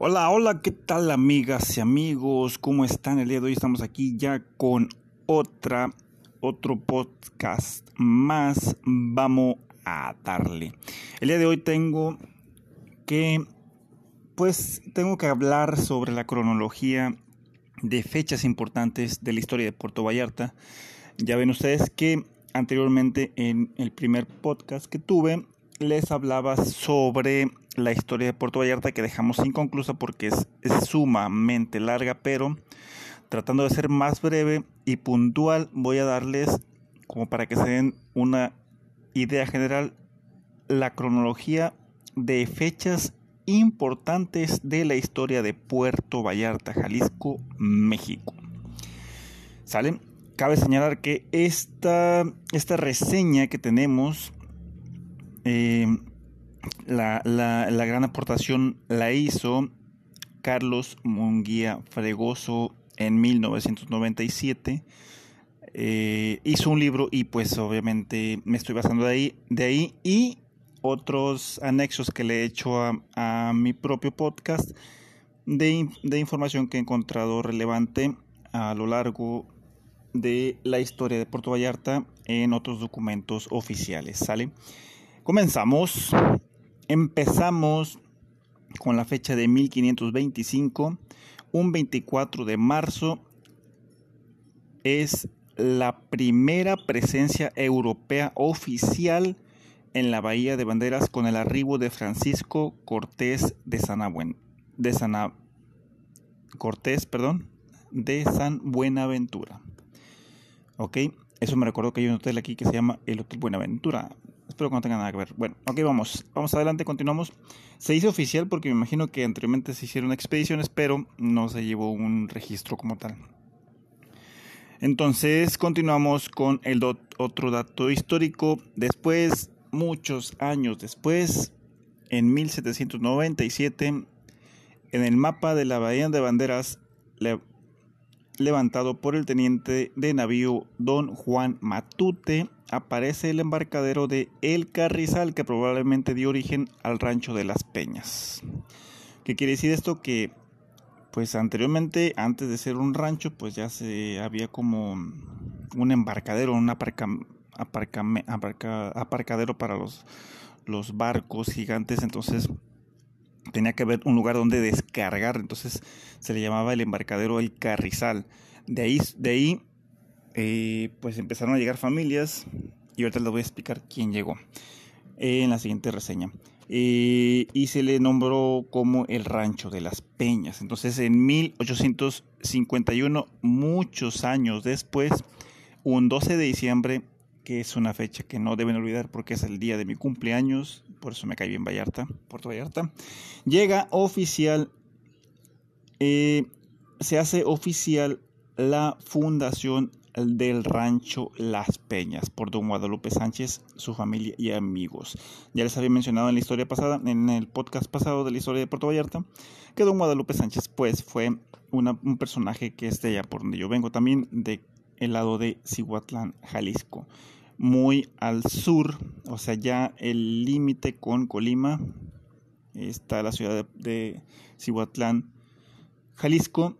Hola, hola, ¿qué tal amigas y amigos? ¿Cómo están? El día de hoy estamos aquí ya con otra, otro podcast más. Vamos a darle. El día de hoy tengo que, pues, tengo que hablar sobre la cronología de fechas importantes de la historia de Puerto Vallarta. Ya ven ustedes que anteriormente en el primer podcast que tuve les hablaba sobre la historia de Puerto Vallarta que dejamos inconclusa porque es, sumamente larga, pero tratando de ser más breve y puntual voy a darles como para que se den una idea general la cronología de fechas importantes de la historia de Puerto Vallarta, Jalisco, México. ¿Sale? Cabe señalar que esta, esta reseña que tenemos eh, la, gran aportación la hizo Carlos Munguía Fregoso en 1997. Eh, hizo un libro y pues obviamente me estoy basando de ahí, de ahí y otros anexos que le he hecho a, a mi propio podcast de, de, información que he encontrado relevante a lo largo de la historia de Puerto Vallarta en otros documentos oficiales. ¿Sale? Comenzamos. Empezamos con la fecha de 1525. Un 24 de marzo es la primera presencia europea oficial en la Bahía de Banderas con el arribo de Francisco Cortés de Sanabuen, de Cortés, perdón, de San Buenaventura. Ok, eso me recuerdo que hay un hotel aquí que se llama el Hotel Buenaventura. Espero que no tenga nada que ver. Bueno, ok, vamos. Vamos adelante, continuamos. Se hizo oficial porque me imagino que anteriormente se hicieron expediciones, pero no se llevó un registro como tal. Entonces, continuamos con el otro dato histórico. Después, muchos años después, en 1797, en el mapa de la Bahía de Banderas, levantado por el teniente de navío Don Juan Matute, aparece el embarcadero de El Carrizal que probablemente dio origen al rancho de las Peñas. ¿Qué quiere decir esto? Que pues anteriormente, antes de ser un rancho, pues ya se había como un embarcadero, un aparcadero para los, los barcos gigantes, entonces tenía que haber un lugar donde descargar, entonces se le llamaba el embarcadero El Carrizal. De ahí, de ahí eh, pues empezaron a llegar familias y ahorita les voy a explicar quién llegó en la siguiente reseña. Eh, y se le nombró como el Rancho de las Peñas. Entonces en 1851, muchos años después, un 12 de diciembre, que es una fecha que no deben olvidar porque es el día de mi cumpleaños, por eso me cae bien Vallarta, Puerto Vallarta, llega oficial, eh, se hace oficial la fundación del rancho Las Peñas por don Guadalupe Sánchez, su familia y amigos. Ya les había mencionado en la historia pasada, en el podcast pasado de la historia de Puerto Vallarta, que don Guadalupe Sánchez pues fue un personaje que es de allá por donde yo vengo, también de el lado de Cihuatlán, Jalisco. Muy al sur, o sea, ya el límite con Colima, está la ciudad de, Cihuatlán, Jalisco,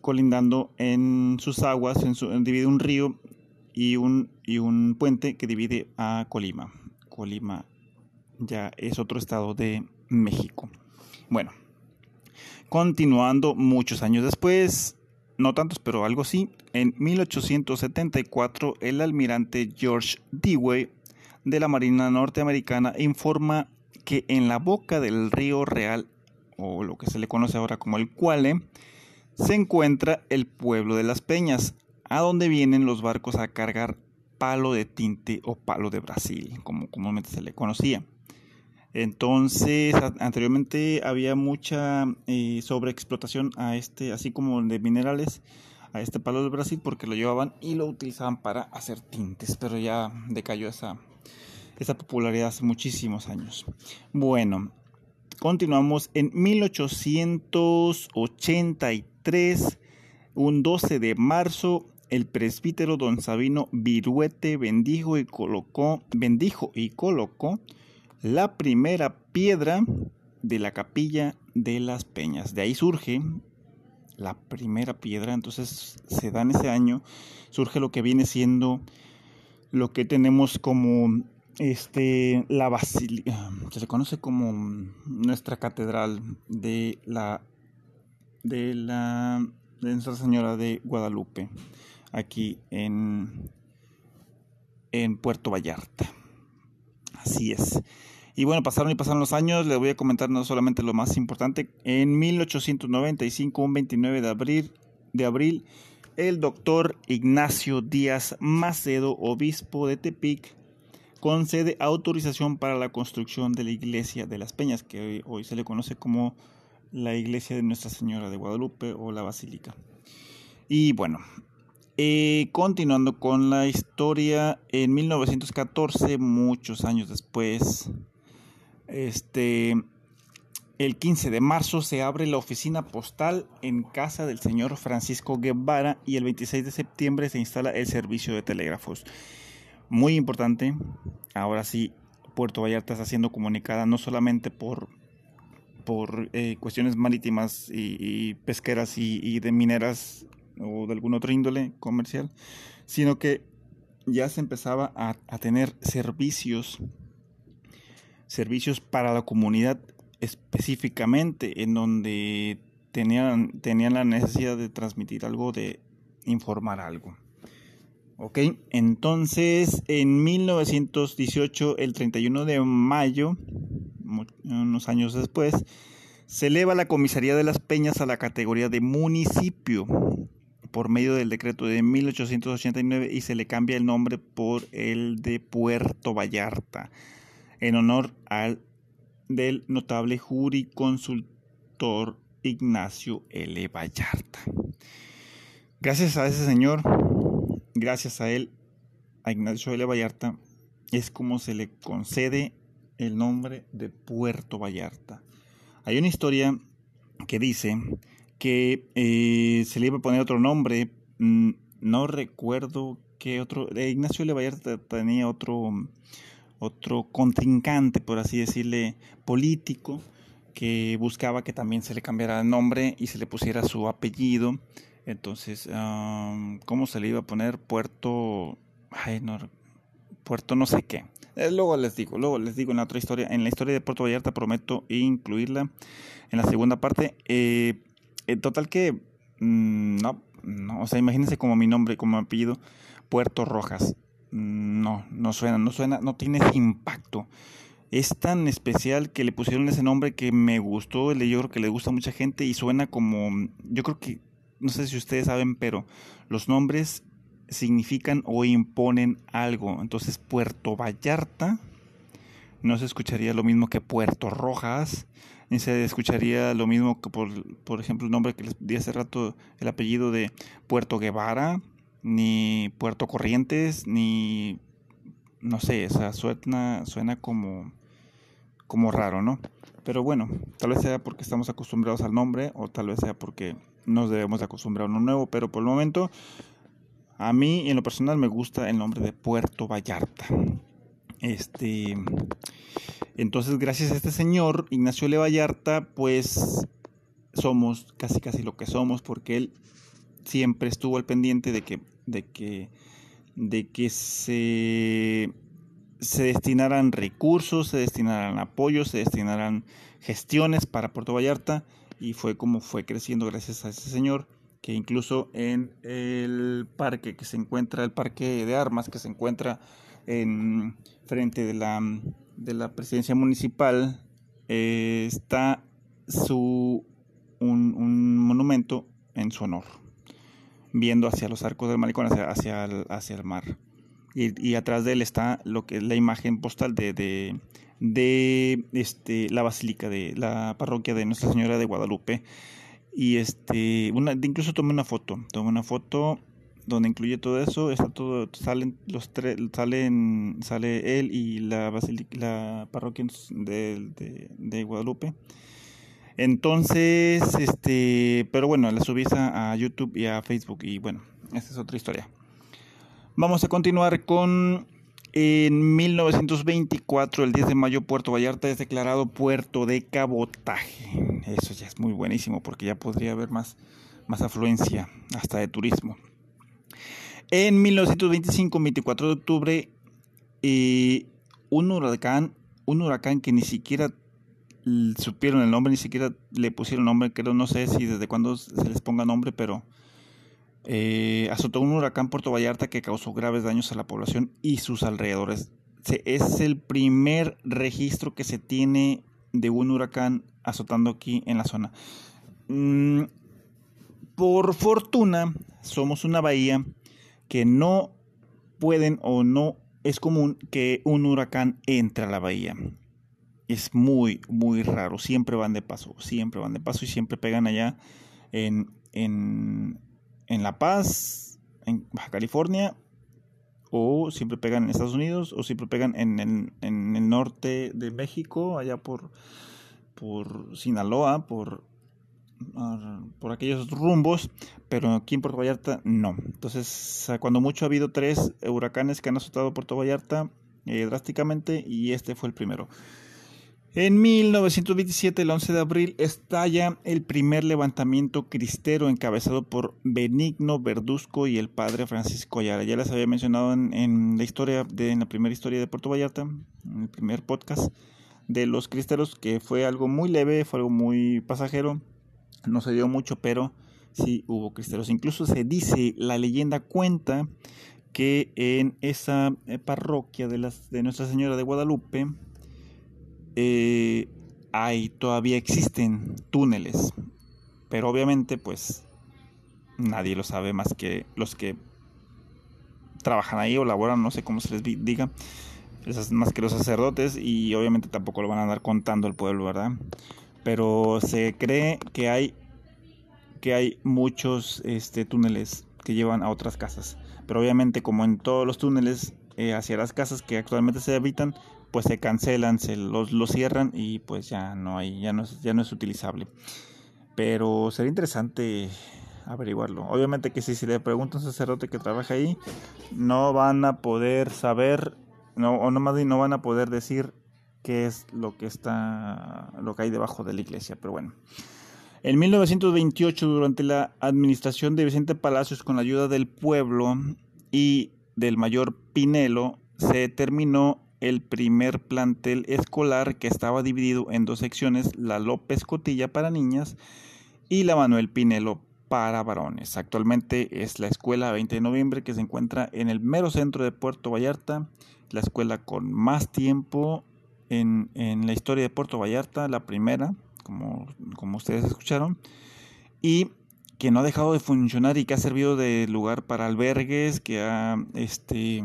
colindando en sus aguas, en su, divide un río y un, y un puente que divide a Colima. Colima ya es otro estado de México. Bueno, continuando muchos años después, no tantos, pero algo sí, en 1874 el almirante George Dewey de la Marina Norteamericana informa que en la boca del río Real, o lo que se le conoce ahora como el Cuale, se encuentra el pueblo de las Peñas, a donde vienen los barcos a cargar palo de tinte o palo de Brasil, como comúnmente se le conocía. Entonces, anteriormente había mucha eh, sobreexplotación a este, así como de minerales, a este palo de Brasil, porque lo llevaban y lo utilizaban para hacer tintes, pero ya decayó esa, esa popularidad hace muchísimos años. Bueno, continuamos en 1883 un 12 de marzo, el presbítero don Sabino Viruete bendijo y colocó, bendijo y colocó la primera piedra de la capilla de las Peñas. De ahí surge la primera piedra, entonces se da en ese año, surge lo que viene siendo lo que tenemos como este la basílica, se conoce como nuestra catedral de la de la de Nuestra Señora de Guadalupe, aquí en en Puerto Vallarta. Así es. Y bueno, pasaron y pasaron los años, les voy a comentar no solamente lo más importante. En 1895, un 29 de abril, de abril el doctor Ignacio Díaz Macedo, obispo de Tepic, concede autorización para la construcción de la iglesia de las Peñas, que hoy, se le conoce como la iglesia de Nuestra Señora de Guadalupe o la Basílica. Y bueno, eh, continuando con la historia, en 1914, muchos años después, este, el 15 de marzo se abre la oficina postal en casa del señor Francisco Guevara y el 26 de septiembre se instala el servicio de telégrafos. Muy importante, ahora sí, Puerto Vallarta está siendo comunicada no solamente por, por eh, cuestiones marítimas y, pesqueras y, de mineras o de algún otro índole comercial, sino que ya se empezaba a, a tener servicios servicios para la comunidad específicamente, en donde tenían, tenían la necesidad de transmitir algo, de informar algo. Ok, entonces en 1918, el 31 de mayo, unos años después, se eleva la comisaría de las Peñas a la categoría de municipio por medio del decreto de 1889 y se le cambia el nombre por el de Puerto Vallarta en honor al del notable juriconsultor Ignacio L. Vallarta. Gracias a ese señor, gracias a él, a Ignacio L. Vallarta, es como se le concede el nombre de Puerto Vallarta. Hay una historia que dice que eh, se le iba a poner otro nombre, mm, no recuerdo qué otro, Ignacio L. Vallarta tenía otro otro contrincante, por así decirle, político, que buscaba que también se le cambiara el nombre y se le pusiera su apellido. Entonces, ¿cómo se le iba a poner? Puerto... Ay, Puerto no sé qué. Eh, luego les digo, luego les digo en la otra historia, en la historia de Puerto Vallarta prometo incluirla en la segunda parte. Eh, en total que, mm, no, no, o sea, imagínense como mi nombre, como mi apellido, Puerto Rojas no, no suena, no suena, no tiene impacto. Es tan especial que le pusieron ese nombre que me gustó, yo creo que le gusta a mucha gente y suena como, yo creo que, no sé si ustedes saben, pero los nombres significan o imponen algo. Entonces Puerto Vallarta no se escucharía lo mismo que Puerto Rojas, ni se escucharía lo mismo que por, por ejemplo el nombre que les di hace rato, el apellido de Puerto Guevara, ni Puerto Corrientes, ni no sé, o suena, suena como, como raro, ¿no? Pero bueno, tal vez sea porque estamos acostumbrados al nombre o tal vez sea porque nos debemos acostumbrar a uno nuevo, pero por el momento a mí en lo personal me gusta el nombre de Puerto Vallarta. Este, entonces gracias a este señor Ignacio Le Vallarta, pues somos casi casi lo que somos porque él siempre estuvo al pendiente de que de que, de que se, se destinaran recursos, se destinaran apoyos, se destinaran gestiones para Puerto Vallarta y fue como fue creciendo gracias a ese señor que incluso en el parque que se encuentra, el parque de armas que se encuentra en frente de la, de la presidencia municipal, eh, está su, un monumento en su honor viendo hacia los arcos del malecón, hacia, hacia, el, hacia el mar. Y, y, atrás de él está lo que es la imagen postal de, de, este, la basílica de la parroquia de Nuestra Señora de Guadalupe. Y este, incluso tomé una foto, tomé una foto donde incluye todo eso, está todo, salen los tres, salen, sale él y la basílica, la parroquia de, de, de Guadalupe entonces, este, pero bueno, la subí a, YouTube y a Facebook y bueno, esta es otra historia. Vamos a continuar con En 1924, el 10 de mayo, Puerto Vallarta es declarado puerto de cabotaje. Eso ya es muy buenísimo porque ya podría haber más, más afluencia hasta de turismo. En 1925, 24 de octubre, eh, un huracán, un huracán que ni siquiera supieron el nombre, ni siquiera le pusieron nombre, creo, no sé si desde cuándo se les ponga nombre, pero eh, azotó un huracán Puerto Vallarta que causó graves daños a la población y sus alrededores. es el primer registro que se tiene de un huracán azotando aquí en la zona. Mm, por fortuna, somos una bahía que no pueden o no es común que un huracán entre a la bahía. Es muy, muy raro. Siempre van de paso, siempre van de paso y siempre pegan allá en, en, en La Paz, en Baja California, o siempre pegan en Estados Unidos, o siempre pegan en, en, el norte de México, allá por, por Sinaloa, por, ah, por aquellos rumbos, pero aquí en Puerto Vallarta no. Entonces, cuando mucho ha habido tres huracanes que han azotado Puerto Vallarta eh, drásticamente y este fue el primero. En 1927, el 11 de abril, estalla el primer levantamiento cristero encabezado por Benigno Verduzco y el padre Francisco Ayala. Ya les había mencionado en, la historia, de, en la primera historia de Puerto Vallarta, en el primer podcast de los cristeros, que fue algo muy leve, fue algo muy pasajero, no se dio mucho, pero sí hubo cristeros. Incluso se dice, la leyenda cuenta que en esa eh, parroquia de, las, de Nuestra Señora de Guadalupe, eh, hay, todavía existen túneles, pero obviamente pues nadie lo sabe más que los que trabajan ahí o laboran, no sé cómo se les diga, más que los sacerdotes y obviamente tampoco lo van a andar contando al pueblo, ¿verdad? Pero se cree que hay que hay muchos este, túneles que llevan a otras casas, pero obviamente como en todos los túneles eh, hacia las casas que actualmente se habitan, pues se cancelan, se los, cierran y pues ya no hay, ya no es, ya no es utilizable. Pero sería interesante averiguarlo. Obviamente que si, si le preguntan a un sacerdote que trabaja ahí, no van a poder saber, no, o no más no van a poder decir qué es lo que está, lo que hay debajo de la iglesia. Pero bueno. En 1928, durante la administración de Vicente Palacios, con la ayuda del pueblo y del mayor Pinelo, se terminó el primer plantel escolar que estaba dividido en dos secciones, la López Cotilla para niñas y la Manuel Pinelo para varones. Actualmente es la escuela 20 de noviembre que se encuentra en el mero centro de Puerto Vallarta, la escuela con más tiempo en, la historia de Puerto Vallarta, la primera, como, como ustedes escucharon, y que no ha dejado de funcionar y que ha servido de lugar para albergues, que ha este,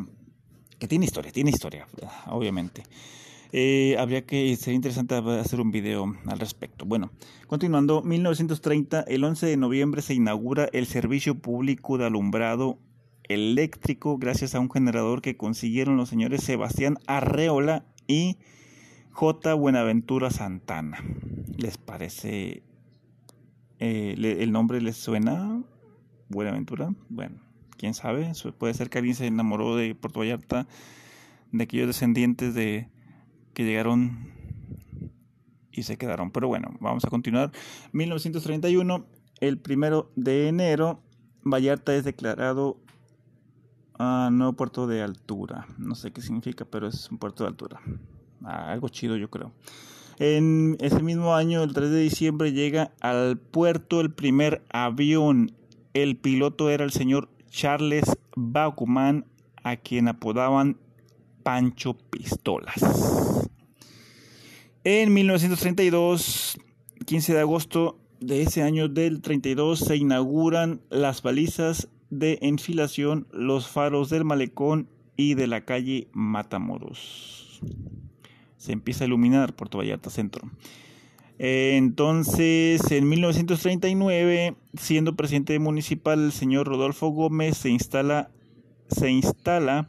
que tiene historia, tiene historia, obviamente. Eh, habría que, sería interesante hacer un video al respecto. Bueno, continuando, 1930, el 11 de noviembre se inaugura el servicio público de alumbrado eléctrico gracias a un generador que consiguieron los señores Sebastián Arreola y J. Buenaventura Santana. ¿Les parece? Eh, ¿El nombre les suena? Buenaventura. Bueno, quién sabe, puede ser que alguien se enamoró de Puerto Vallarta, de aquellos descendientes de que llegaron y se quedaron. Pero bueno, vamos a continuar. 1931, el primero de enero, Vallarta es declarado a nuevo puerto de altura. No sé qué significa, pero es un puerto de altura. Ah, algo chido, yo creo. En ese mismo año, el 3 de diciembre, llega al puerto el primer avión. El piloto era el señor Charles Baukuman, a quien apodaban Pancho Pistolas. En 1932, 15 de agosto de ese año del 32, se inauguran las balizas de enfilación, los faros del malecón y de la calle Matamoros. Se empieza a iluminar Puerto Vallarta Centro. Entonces, en 1939, siendo presidente municipal el señor Rodolfo Gómez, se instala, se instala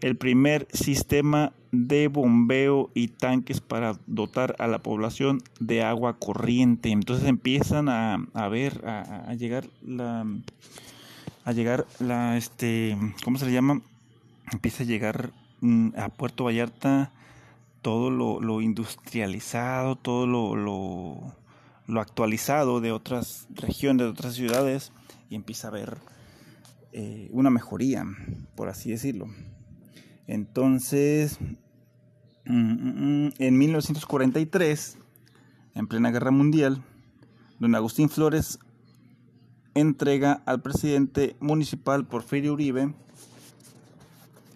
el primer sistema de bombeo y tanques para dotar a la población de agua corriente. Entonces empiezan a, ver, a, llegar la, a llegar la, este, ¿cómo se le llama? Empieza a llegar mm, a Puerto Vallarta todo lo, industrializado, todo lo, actualizado de otras regiones, de otras ciudades, y empieza a haber eh, una mejoría, por así decirlo. Entonces, mm, mm, en 1943, en plena guerra mundial, don Agustín Flores entrega al presidente municipal Porfirio Uribe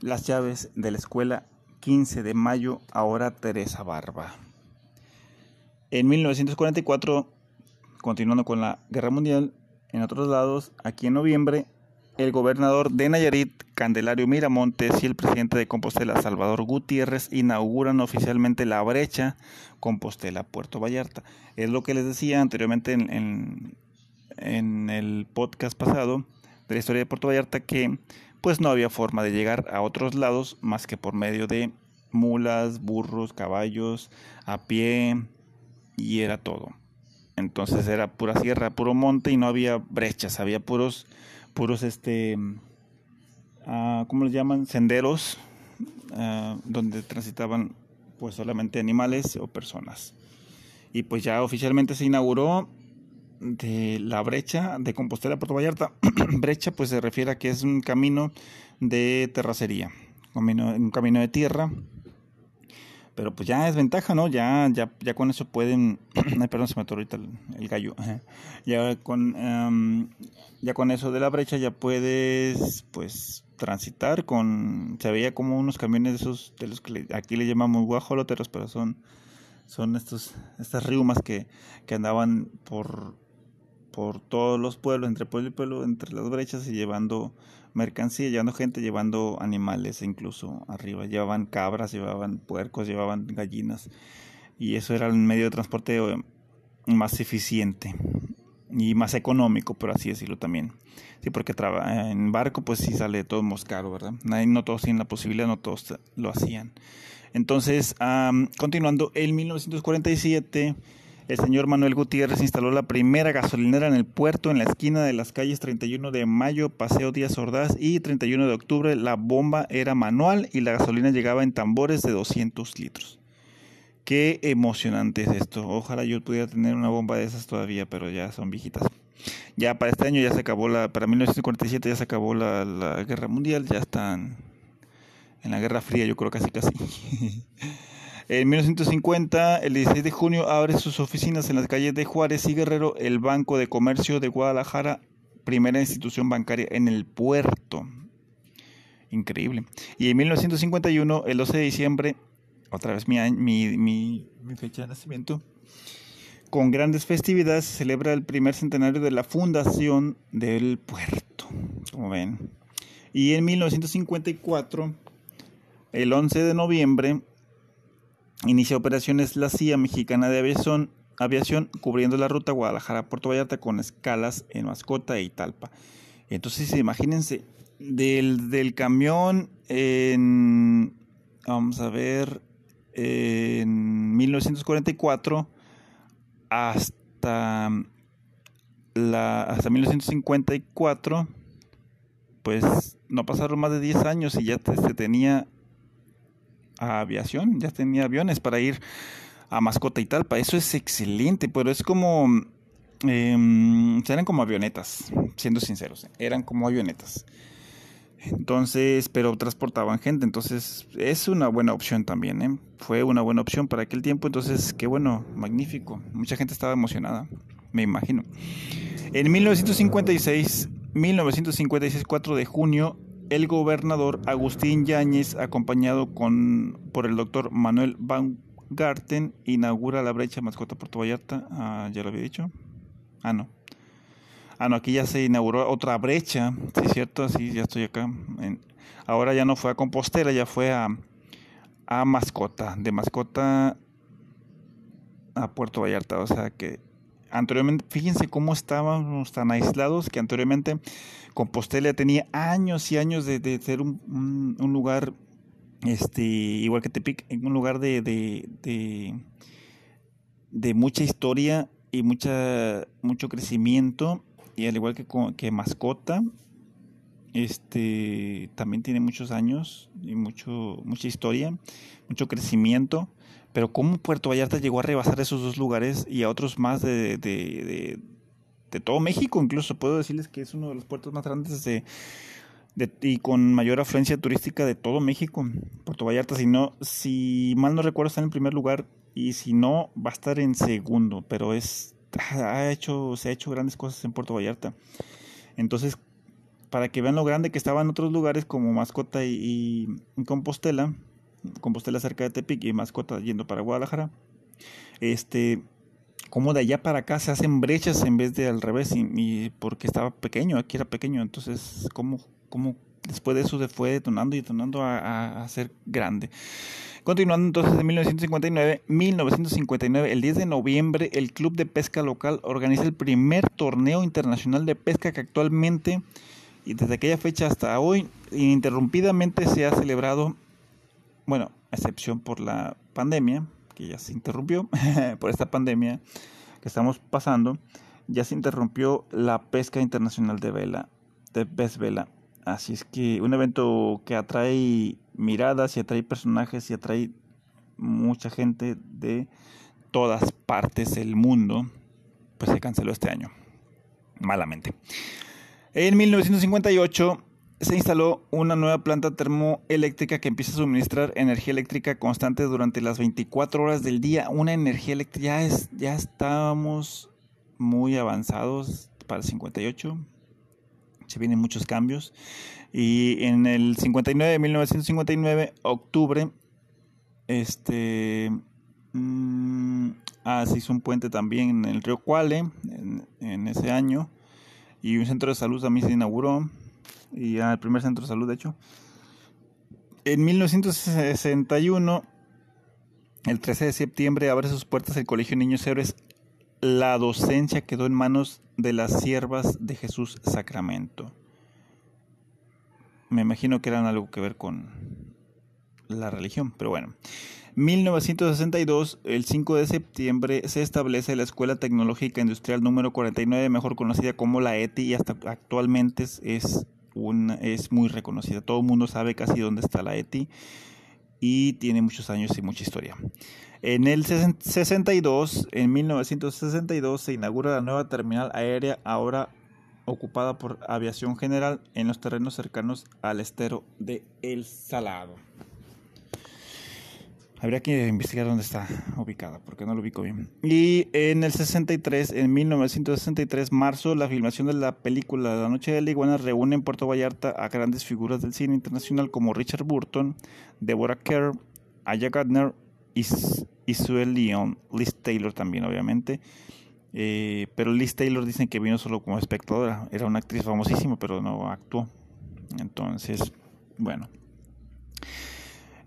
las llaves de la escuela 15 de mayo, ahora Teresa Barba. En 1944, continuando con la guerra mundial, en otros lados, aquí en noviembre, el gobernador de Nayarit, Candelario Miramontes, y el presidente de Compostela, Salvador Gutiérrez, inauguran oficialmente la brecha Compostela-Puerto Vallarta. Es lo que les decía anteriormente en, en el podcast pasado de la historia de Puerto Vallarta, que pues no había forma de llegar a otros lados más que por medio de mulas, burros, caballos, a pie y era todo. Entonces era pura sierra, puro monte y no había brechas, había puros, puros este, uh, ¿cómo les llaman? Senderos ah, donde transitaban pues solamente animales o personas. Y pues ya oficialmente se inauguró de la brecha de Compostela a Puerto Vallarta. brecha pues se refiere a que es un camino de terracería, un camino, de tierra. Pero pues ya es ventaja, ¿no? Ya, ya, ya con eso pueden... Ay, perdón, se me ahorita el, gallo. ya con, em, ya con eso de la brecha ya puedes pues transitar con... Se veía como unos camiones de esos, de los que aquí le llamamos guajoloteros, pero son son estos estas riumas que, que andaban por por todos los pueblos, entre pueblo y pueblo, entre las brechas y llevando mercancía, llevando gente, llevando animales incluso arriba. Llevaban cabras, llevaban puercos, llevaban gallinas. Y eso era el medio de transporte eh, más eficiente y más económico, por así decirlo también. Sí, porque en barco pues sí sale todo más caro, ¿verdad? No todos tienen la posibilidad, no todos lo hacían. Entonces, continuando, en 1947 el señor Manuel Gutiérrez instaló la primera gasolinera en el puerto en la esquina de las calles 31 de mayo, Paseo Díaz Ordaz y 31 de octubre. La bomba era manual y la gasolina llegaba en tambores de 200 litros. Qué emocionante es esto. Ojalá yo pudiera tener una bomba de esas todavía, pero ya son viejitas. Ya para este año ya se acabó la, para 1947 ya se acabó la, la guerra mundial, ya están en la Guerra Fría, yo creo casi casi. En 1950, el 16 de junio, abre sus oficinas en las calles de Juárez y Guerrero el Banco de Comercio de Guadalajara, primera institución bancaria en el puerto. Increíble. Y en 1951, el 12 de diciembre, otra vez mi, fecha de nacimiento, con grandes festividades celebra el primer centenario de la fundación del puerto, como ven. Y en 1954, el 11 de noviembre, Inicia operaciones la CIA Mexicana de Aviación, aviación cubriendo la ruta Guadalajara-Puerto Vallarta con escalas en Mascota e Italpa. Entonces, imagínense, del, del camión en, vamos a ver, en 1944 hasta, la, hasta 1954, pues no pasaron más de 10 años y ya se tenía aviación, ya tenía aviones para ir a Mascota y Talpa. Eso es excelente, pero es como... Em, eran como avionetas, siendo sinceros, eran como avionetas. Entonces, pero transportaban gente, entonces es una buena opción también, ¿eh? Fue una buena opción para aquel tiempo, entonces qué bueno, magnífico. Mucha gente estaba emocionada, me imagino. En 1956, 1956, 4 de junio, el gobernador Agustín Yáñez, acompañado con, por el doctor Manuel Van Garten, inaugura la brecha mascota Puerto Vallarta. Ah, ya lo había dicho. Ah, no. Ah, no, aquí ya se inauguró otra brecha. Sí, cierto, sí, ya estoy acá. ahora ya no fue a Compostela, ya fue a, a Mascota. De Mascota a Puerto Vallarta. O sea que anteriormente, fíjense cómo estábamos tan aislados que anteriormente Compostela tenía años y años de, ser un, lugar, este, igual que Tepic, un lugar de, de, de, mucha historia y mucha, mucho crecimiento, y al igual que, que mascota, este también tiene muchos años y mucho mucha historia, mucho crecimiento, pero cómo Puerto Vallarta llegó a rebasar esos dos lugares y a otros más de, de, de, todo México, incluso puedo decirles que es uno de los puertos más grandes de, y con mayor afluencia turística de todo México, Puerto Vallarta, si no, si mal no recuerdo está en el primer lugar y si no va a estar en segundo, pero es ha hecho se ha hecho grandes cosas en Puerto Vallarta. Entonces, para que vean lo grande que estaba en otros lugares como Mascota y, Compostela, Compostela cerca de Tepic y Mascota yendo para Guadalajara, este, como de allá para acá se hacen brechas en vez de al revés, y, porque estaba pequeño, aquí era pequeño, entonces, como, como después de eso se fue detonando y detonando a, a ser grande. Continuando entonces en 1959, 1959, el 10 de noviembre, el Club de Pesca Local organiza el primer torneo internacional de pesca que actualmente y desde aquella fecha hasta hoy ininterrumpidamente se ha celebrado, bueno, excepción por la pandemia, que ya se interrumpió, por esta pandemia que estamos pasando, ya se interrumpió la pesca internacional de vela, de pez vela. Así es que un evento que atrae miradas y atrae personajes y atrae mucha gente de todas partes del mundo, pues se canceló este año, malamente. En 1958 se instaló una nueva planta termoeléctrica que empieza a suministrar energía eléctrica constante durante las 24 horas del día. Una energía eléctrica, ya, es, ya estábamos muy avanzados para el 58. Se vienen muchos cambios. Y en el 59, 1959, octubre, este, mm, ah, se hizo un puente también en el río Cuale en, en ese año y un centro de salud también se inauguró, y ya el primer centro de salud de hecho. En 1961, el 13 de septiembre, abre sus puertas el Colegio Niños Héroes. La docencia quedó en manos de las siervas de Jesús Sacramento. Me imagino que eran algo que ver con la religión, pero bueno. 1962, el 5 de septiembre, se establece la Escuela Tecnológica Industrial número 49, mejor conocida como la ETI, y hasta actualmente es muy reconocida. Todo el mundo sabe casi dónde está la ETI y tiene muchos años y mucha historia. En el 62, en 1962, se inaugura la nueva terminal aérea, ahora ocupada por Aviación General, en los terrenos cercanos al estero de El Salado. Habría que investigar dónde está ubicada, porque no lo ubico bien. Y en el 63, en 1963, marzo, la filmación de la película La Noche de la Iguana reúne en Puerto Vallarta a grandes figuras del cine internacional como Richard Burton, Deborah Kerr, Aya Gardner y, Sue Leon, Liz Taylor también, obviamente. Eh, pero Liz Taylor dicen que vino solo como espectadora. Era una actriz famosísima, pero no actuó. Entonces, bueno.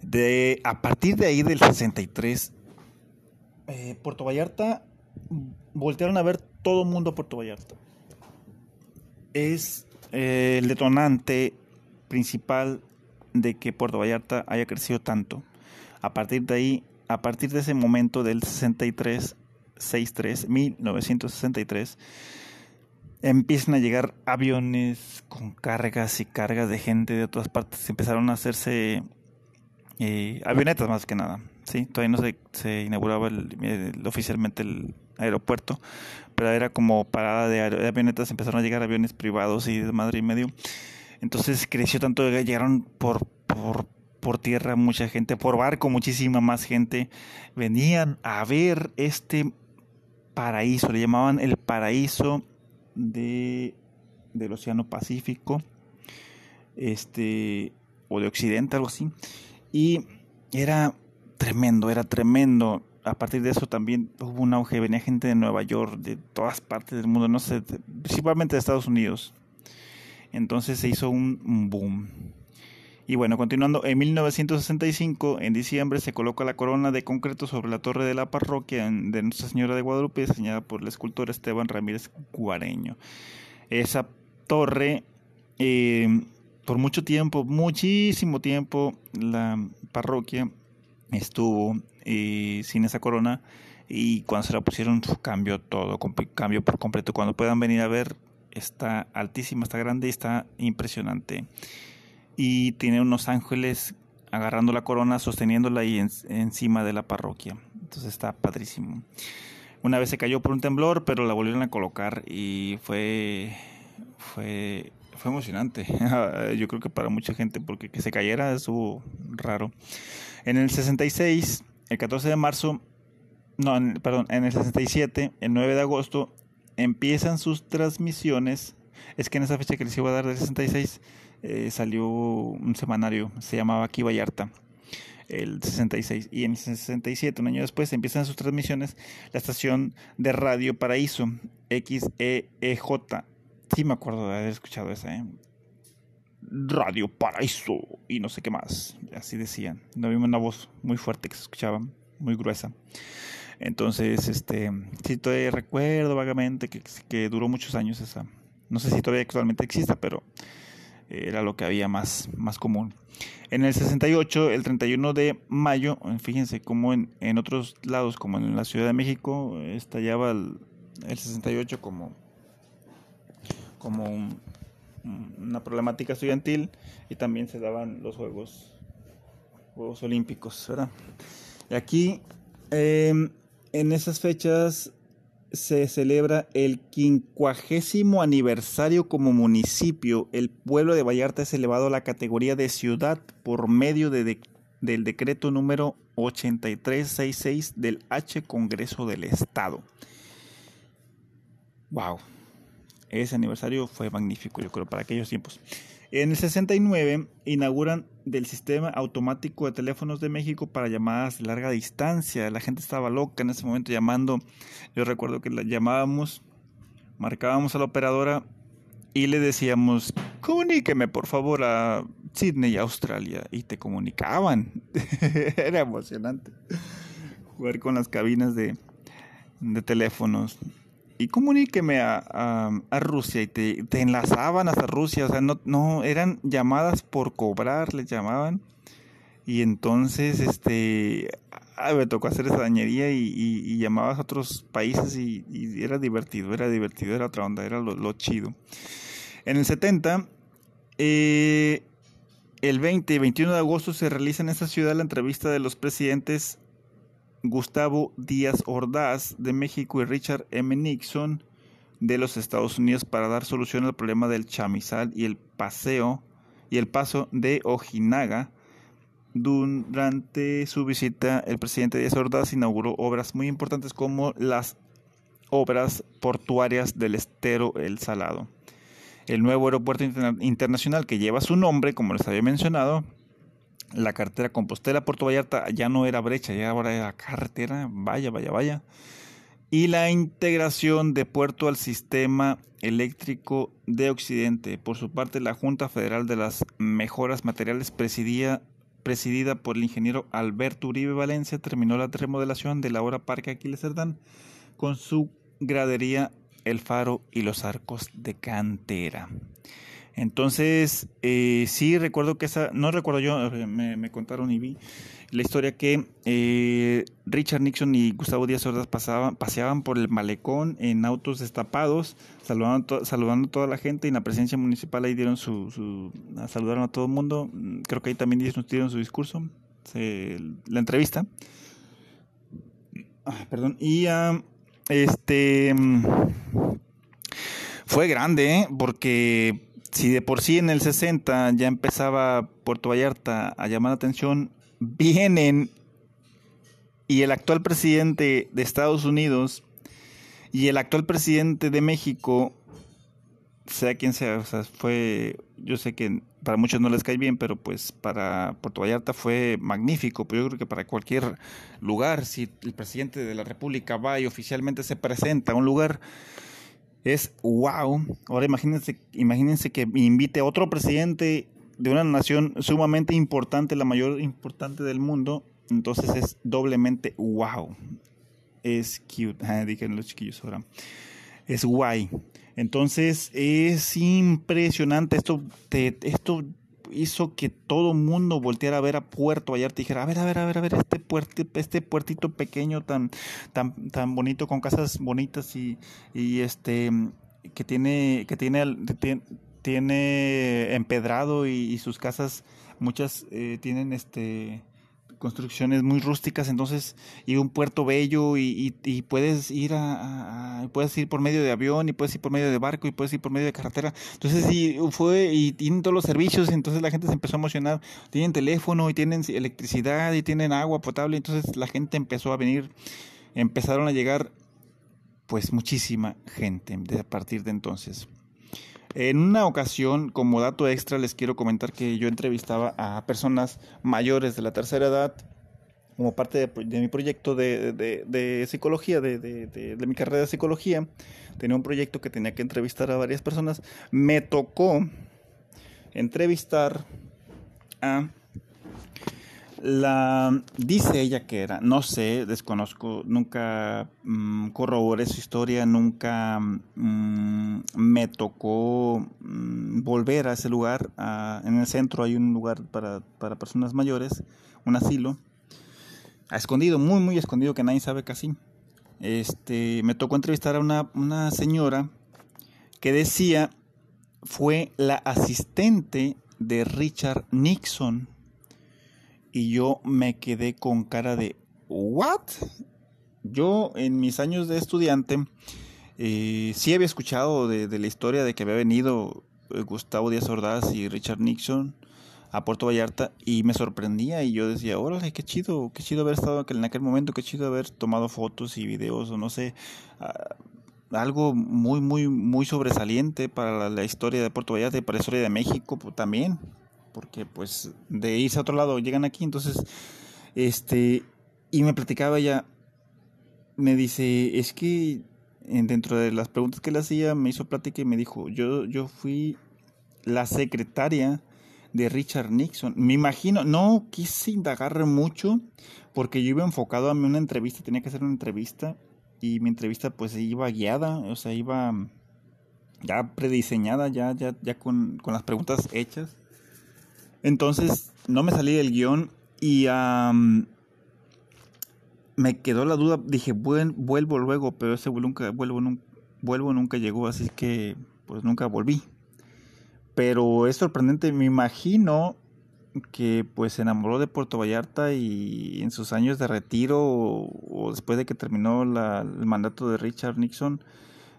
De, a partir de ahí del 63, eh, Puerto Vallarta, voltearon a ver todo el mundo a Puerto Vallarta. Es eh, el detonante principal de que Puerto Vallarta haya crecido tanto. A partir de ahí, a partir de ese momento del 63, 63, 1963, empiezan a llegar aviones con cargas y cargas de gente de todas partes. Empezaron a hacerse y avionetas más que nada. Sí, todavía no se, inauguraba oficialmente el aeropuerto, pero era como parada de, avionetas, empezaron a llegar aviones privados y de madre y medio. Entonces creció tanto, llegaron por, por, por tierra mucha gente, por barco muchísima más gente. Venían a ver este paraíso, le llamaban el paraíso de, del Océano Pacífico, este, o de Occidente, algo así. Y era tremendo, era tremendo. A partir de eso también hubo un auge, venía gente de Nueva York, de todas partes del mundo, no sé, principalmente de Estados Unidos. Entonces se hizo un boom. Y bueno, continuando, en 1965, en diciembre, se coloca la corona de concreto sobre la torre de la parroquia de Nuestra Señora de Guadalupe, diseñada por el escultor Esteban Ramírez Guareño. Esa torre eh, por mucho tiempo, muchísimo tiempo, la parroquia estuvo eh, sin esa corona y cuando se la pusieron cambió todo, cambió por completo. Cuando puedan venir a ver está altísima, está grande y está impresionante. Y tiene unos ángeles agarrando la corona, sosteniéndola ahí encima de la parroquia. Entonces está padrísimo. Una vez se cayó por un temblor, pero la volvieron a colocar y fue fue fue emocionante. Yo creo que para mucha gente porque que se cayera estuvo raro. En el 66, el 14 de marzo, no, perdón, en el 67, el 9 de agosto empiezan sus transmisiones. Es que en esa fecha que les iba a dar del 66 eh, salió un semanario, se llamaba Aquí Vallarta, el 66. Y en el 67, un año después, empiezan sus transmisiones la estación de Radio Paraíso, XEEJ. Sí me acuerdo de haber escuchado esa, ¿eh? Radio Paraíso y no sé qué más, así decían. No había una voz muy fuerte que se escuchaba, muy gruesa. Entonces, este, sí, todavía recuerdo vagamente que, que duró muchos años esa. No sé si todavía actualmente exista, pero era lo que había más, más común. En el 68, el 31 de mayo, fíjense cómo en, en otros lados, como en la Ciudad de México, estallaba el, el 68 como, como una problemática estudiantil y también se daban los Juegos, Juegos Olímpicos, ¿verdad? Y aquí, em, en esas fechas, se celebra el quincuagésimo aniversario como municipio. El pueblo de Vallarta es elevado a la categoría de ciudad por medio de del decreto número 8366 del H Congreso del Estado. Wow. Ese aniversario fue magnífico, yo creo, para aquellos tiempos. En el 69 inauguran del sistema automático de teléfonos de México para llamadas de larga distancia. La gente estaba loca en ese momento llamando. Yo recuerdo que la llamábamos, marcábamos a la operadora y le decíamos, comuníqueme por favor a Sydney, Australia. Y te comunicaban. Era emocionante jugar con las cabinas de, de teléfonos y comuníqueme a, a, Rusia y te, te, enlazaban hasta Rusia, o sea, no, no, eran llamadas por cobrar, les llamaban. Y entonces, este, me tocó hacer esa dañería y, y, llamabas a otros países y, era divertido, era divertido, era otra onda, era lo, lo chido. En el 70, eh, el 20 y 21 de agosto se realiza en esta ciudad la entrevista de los presidentes Gustavo Díaz Ordaz de México y Richard M. Nixon de los Estados Unidos para dar solución al problema del chamizal y el paseo y el paso de Ojinaga. Durante su visita, el presidente Díaz Ordaz inauguró obras muy importantes como las obras portuarias del estero El Salado. El nuevo aeropuerto internacional que lleva su nombre, como les había mencionado, la carretera Compostela Puerto Vallarta ya no era brecha, ya ahora era carretera, vaya, vaya, vaya. Y la integración de puerto al sistema eléctrico de Occidente. Por su parte, la Junta Federal de las Mejoras Materiales presidía, presidida por el ingeniero Alberto Uribe Valencia terminó la remodelación de la obra Parque Aquiles Cerdán con su gradería, el faro y los arcos de cantera. Entonces, eh, sí recuerdo que esa, no recuerdo yo, eh, me, contaron y vi la historia que eh, Richard Nixon y Gustavo Díaz Ordaz pasaban, paseaban por el malecón en autos destapados, saludando, saludando a toda la gente y en la presencia municipal ahí dieron su, su saludaron a todo el mundo. Creo que ahí también dieron su discurso, la entrevista. Ah, perdón, y ah, este fue grande, ¿eh? porque si de por sí en el 60 ya empezaba Puerto Vallarta a llamar la atención, vienen y el actual presidente de Estados Unidos y el actual presidente de México, sea quien sea, o sea, fue, yo sé que para muchos no les cae bien, pero pues para Puerto Vallarta fue magnífico, pero yo creo que para cualquier lugar, si el presidente de la República va y oficialmente se presenta a un lugar, es wow. Ahora imagínense, imagínense que invite a otro presidente de una nación sumamente importante, la mayor importante del mundo, entonces es doblemente wow. Es cute, ah, dijeron los chiquillos ahora. Es guay. Entonces es impresionante. Esto, te, esto hizo que todo mundo volteara a ver a Puerto Vallarta y dijera, a ver, a ver, a ver, a ver, este, puerto, este puertito pequeño tan, tan, tan bonito, con casas bonitas y, y este que tiene, que tiene, tiene empedrado y, sus casas, muchas eh, tienen este construcciones muy rústicas, entonces, y un puerto bello, y, y, puedes ir a, puedes ir por medio de avión, y puedes ir por medio de barco, y puedes ir por medio de carretera. Entonces, y fue, y tienen todos los servicios, entonces la gente se empezó a emocionar. Tienen teléfono, y tienen electricidad, y tienen agua potable, entonces la gente empezó a venir, empezaron a llegar, pues muchísima gente a partir de entonces. En una ocasión, como dato extra, les quiero comentar que yo entrevistaba a personas mayores de la tercera edad como parte de, mi proyecto de, psicología, de, mi carrera de psicología. Tenía un proyecto que tenía que entrevistar a varias personas. Me tocó entrevistar a la dice ella que era, no sé, desconozco, nunca mm, corroboré su historia, nunca mm, me tocó mm, volver a ese lugar. en el centro hay un lugar para, para, personas mayores, un asilo, escondido, muy, muy escondido, que nadie sabe casi. Este, me tocó entrevistar a una, una señora que decía fue la asistente de Richard Nixon y yo me quedé con cara de ¿what? Yo en mis años de estudiante eh, sí había escuchado de, la historia de que había venido eh, Gustavo Díaz Ordaz y Richard Nixon a Puerto Vallarta y me sorprendía y yo decía, órale, qué chido, qué chido haber estado en aquel momento, qué chido haber tomado fotos y videos o no sé, ah, algo muy, muy, muy sobresaliente para la, historia de Puerto Vallarta y para la historia de México pues, también porque pues de irse a otro lado llegan aquí, entonces, este, y me platicaba ella, me dice, es que dentro de las preguntas que le hacía, me hizo plática y me dijo, yo, yo fui la secretaria de Richard Nixon. Me imagino, no quise indagar mucho porque yo iba enfocado a una entrevista, tenía que hacer una entrevista y mi entrevista pues iba guiada, o sea, iba ya prediseñada, ya, ya, ya con, con las preguntas hechas. Entonces, no me salí del guion y me quedó la duda. Dije, vuelvo luego, pero ese nunca, vuelvo, vuelvo nunca llegó, así que pues nunca volví. Pero es sorprendente, me imagino que pues se enamoró de Puerto Vallarta y en sus años de retiro o, después de que terminó el mandato de Richard Nixon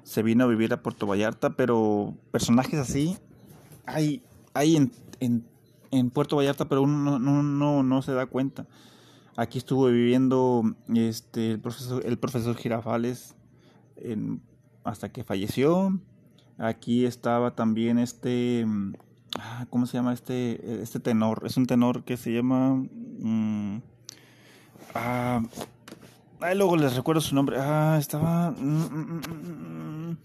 se vino a vivir a Puerto Vallarta, pero personajes así hay, hay en en Puerto Vallarta, pero uno no, no, se da cuenta. Aquí estuvo viviendo este, el, profesor, el profesor Girafales hasta que falleció. Aquí estaba también este, ah, ¿cómo se llama este, este tenor? Es un tenor que se llama... Mm, ah, luego les recuerdo su nombre. Ah, estaba... Mm, mm,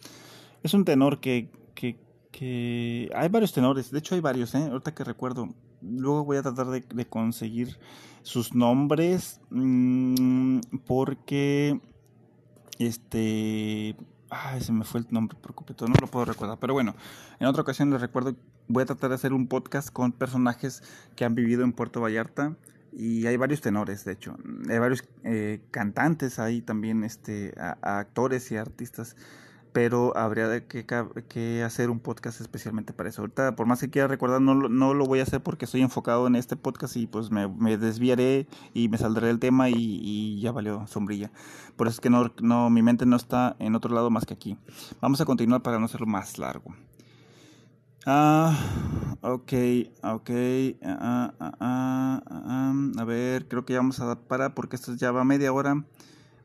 es un tenor que, que, que hay varios tenores, de hecho hay varios, ¿eh? ahorita que recuerdo. Luego voy a tratar de, conseguir sus nombres mm, porque este Ay, se me fue el nombre por completo, no lo puedo recordar. Pero bueno, en otra ocasión les recuerdo, voy a tratar de hacer un podcast con personajes que han vivido en Puerto Vallarta. Y hay varios tenores, de hecho. Hay varios eh, cantantes ahí también, este, actores y artistas pero habría que, hacer un podcast especialmente para eso. Ahorita, por más que quiera recordar, no, lo voy a hacer porque estoy enfocado en este podcast y pues me, desviaré y me saldré del tema y, ya valió sombrilla. Por eso es que no, mi mente no está en otro lado más que aquí. Vamos a continuar para no hacerlo más largo. Ah, ok, ok. Ah, ah, ah, a ver, creo que ya vamos a parar porque esto ya va media hora.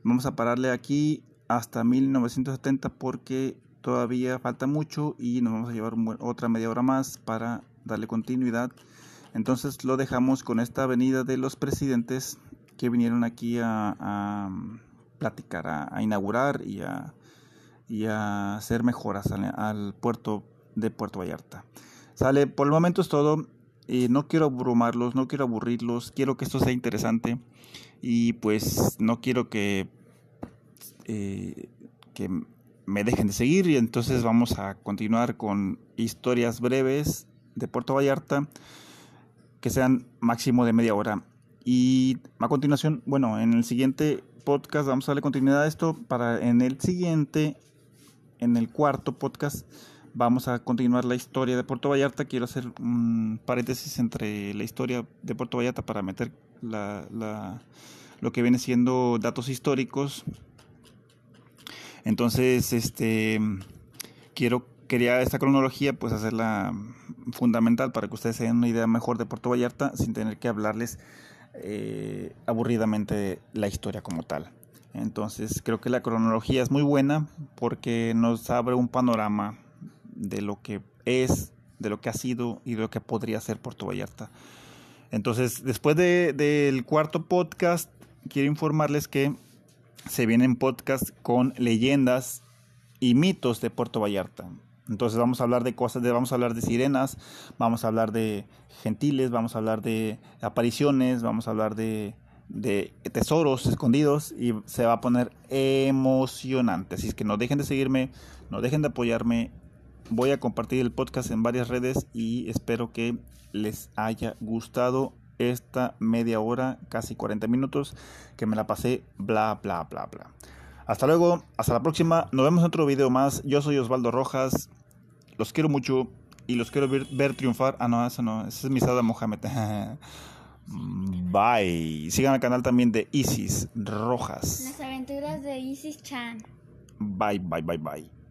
Vamos a pararle aquí hasta 1970 porque todavía falta mucho y nos vamos a llevar otra media hora más para darle continuidad. Entonces lo dejamos con esta avenida de los presidentes que vinieron aquí a, platicar, a, inaugurar y a, y a hacer mejoras al, puerto de Puerto Vallarta. Sale, por el momento es todo. Eh, no quiero abrumarlos, no quiero aburrirlos, quiero que esto sea interesante y pues no quiero que eh, que me dejen de seguir y entonces vamos a continuar con historias breves de Puerto Vallarta que sean máximo de media hora. Y a continuación, bueno, en el siguiente podcast vamos a darle continuidad a esto para en el siguiente en el cuarto podcast vamos a continuar la historia de Puerto Vallarta. Quiero hacer un paréntesis entre la historia de Puerto Vallarta para meter la, la, lo que viene siendo datos históricos. Entonces, este quiero quería esta cronología pues hacerla fundamental para que ustedes tengan una idea mejor de Puerto Vallarta sin tener que hablarles eh, aburridamente la historia como tal. Entonces creo que la cronología es muy buena porque nos abre un panorama de lo que es, de lo que ha sido y de lo que podría ser Puerto Vallarta. Entonces después del de, cuarto podcast quiero informarles que se vienen podcasts con leyendas y mitos de Puerto Vallarta. Entonces vamos a hablar de cosas, vamos a hablar de sirenas, vamos a hablar de gentiles, vamos a hablar de apariciones, vamos a hablar de, de tesoros escondidos y se va a poner emocionante. Así es que no dejen de seguirme, no dejen de apoyarme. Voy a compartir el podcast en varias redes y espero que les haya gustado esta media hora, casi 40 minutos, que me la pasé bla, bla, bla, bla. Hasta luego, hasta la próxima. Nos vemos en otro video más. Yo soy Osvaldo Rojas. Los quiero mucho y los quiero ver, triunfar. Ah, no, eso no. Ese es mi Sada Mohamed. Bye. Sigan el canal también de Isis Rojas. Las aventuras de Isis Chan. Bye, bye, bye, bye.